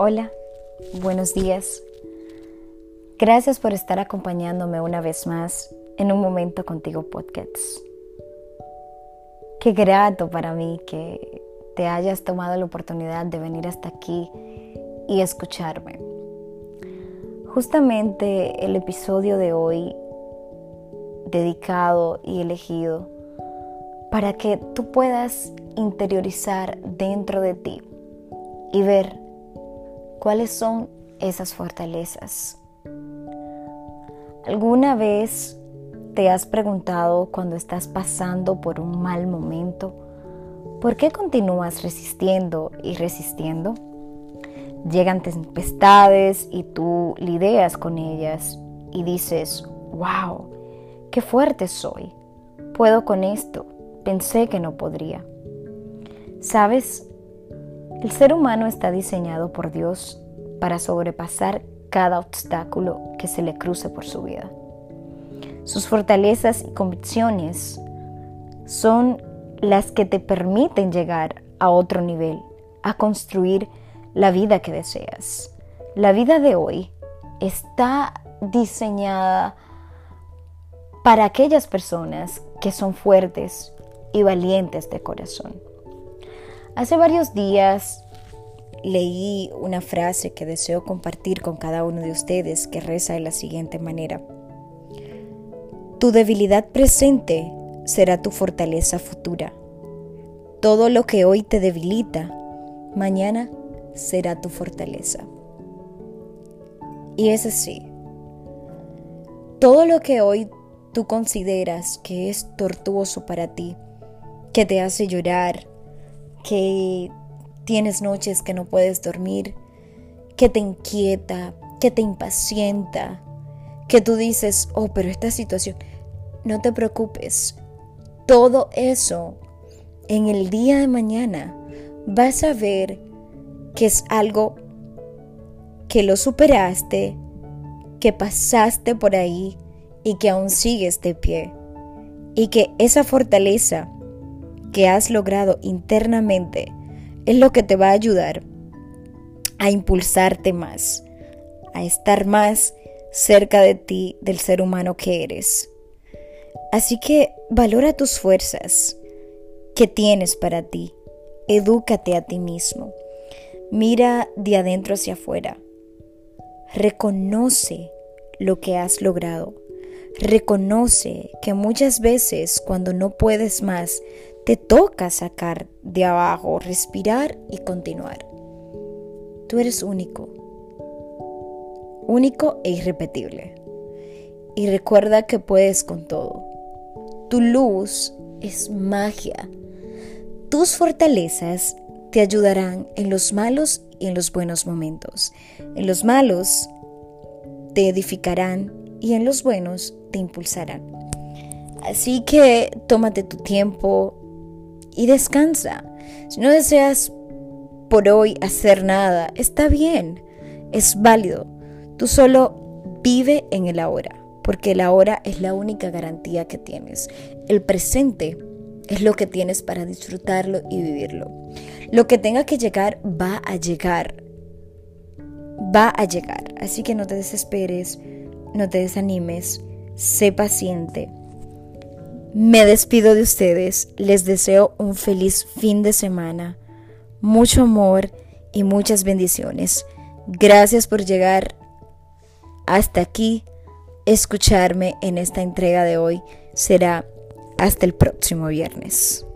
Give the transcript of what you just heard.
Hola, buenos días. Gracias por estar acompañándome una vez más en un momento contigo podcasts. Qué grato para mí que te hayas tomado la oportunidad de venir hasta aquí y escucharme. Justamente el episodio de hoy dedicado y elegido para que tú puedas interiorizar dentro de ti y ver cuáles son esas fortalezas. ¿Alguna vez te has preguntado cuando estás pasando por un mal momento, por qué continúas resistiendo y resistiendo? Llegan tempestades y tú lidias con ellas y dices, wow, qué fuerte soy, puedo con esto, pensé que no podría. ¿Sabes? El ser humano está diseñado por Dios para sobrepasar cada obstáculo que se le cruce por su vida. Sus fortalezas y convicciones son las que te permiten llegar a otro nivel, a construir la vida que deseas. La vida de hoy está diseñada para aquellas personas que son fuertes y valientes de corazón. Hace varios días leí una frase que deseo compartir con cada uno de ustedes que reza de la siguiente manera. Tu debilidad presente será tu fortaleza futura. Todo lo que hoy te debilita, mañana será tu fortaleza. Y es así. Todo lo que hoy tú consideras que es tortuoso para ti, que te hace llorar, que tienes noches que no puedes dormir, que te inquieta, que te impacienta, que tú dices, oh, pero esta situación, no te preocupes, todo eso en el día de mañana vas a ver que es algo que lo superaste, que pasaste por ahí y que aún sigues de pie. Y que esa fortaleza que has logrado internamente es lo que te va a ayudar a impulsarte más, a estar más cerca de ti, del ser humano que eres. Así que valora tus fuerzas que tienes para ti. Edúcate a ti mismo. Mira de adentro hacia afuera. Reconoce lo que has logrado. Reconoce que muchas veces cuando no puedes más, te toca sacar de abajo, respirar y continuar. Tú eres único, único e irrepetible. Y recuerda que puedes con todo. Tu luz es magia. Tus fortalezas te ayudarán en los malos y en los buenos momentos. En los malos te edificarán y en los buenos te impulsarán. Así que tómate tu tiempo, y descansa. Si no deseas por hoy hacer nada, está bien, es válido. Tú solo vive en el ahora, porque el ahora es la única garantía que tienes. El presente es lo que tienes para disfrutarlo y vivirlo. Lo que tenga que llegar va a llegar. Va a llegar. Así que no te desesperes, no te desanimes, sé paciente me despido de ustedes, les deseo un feliz fin de semana, mucho amor y muchas bendiciones. Gracias por llegar hasta aquí, escucharme en esta entrega de hoy. Será hasta el próximo viernes.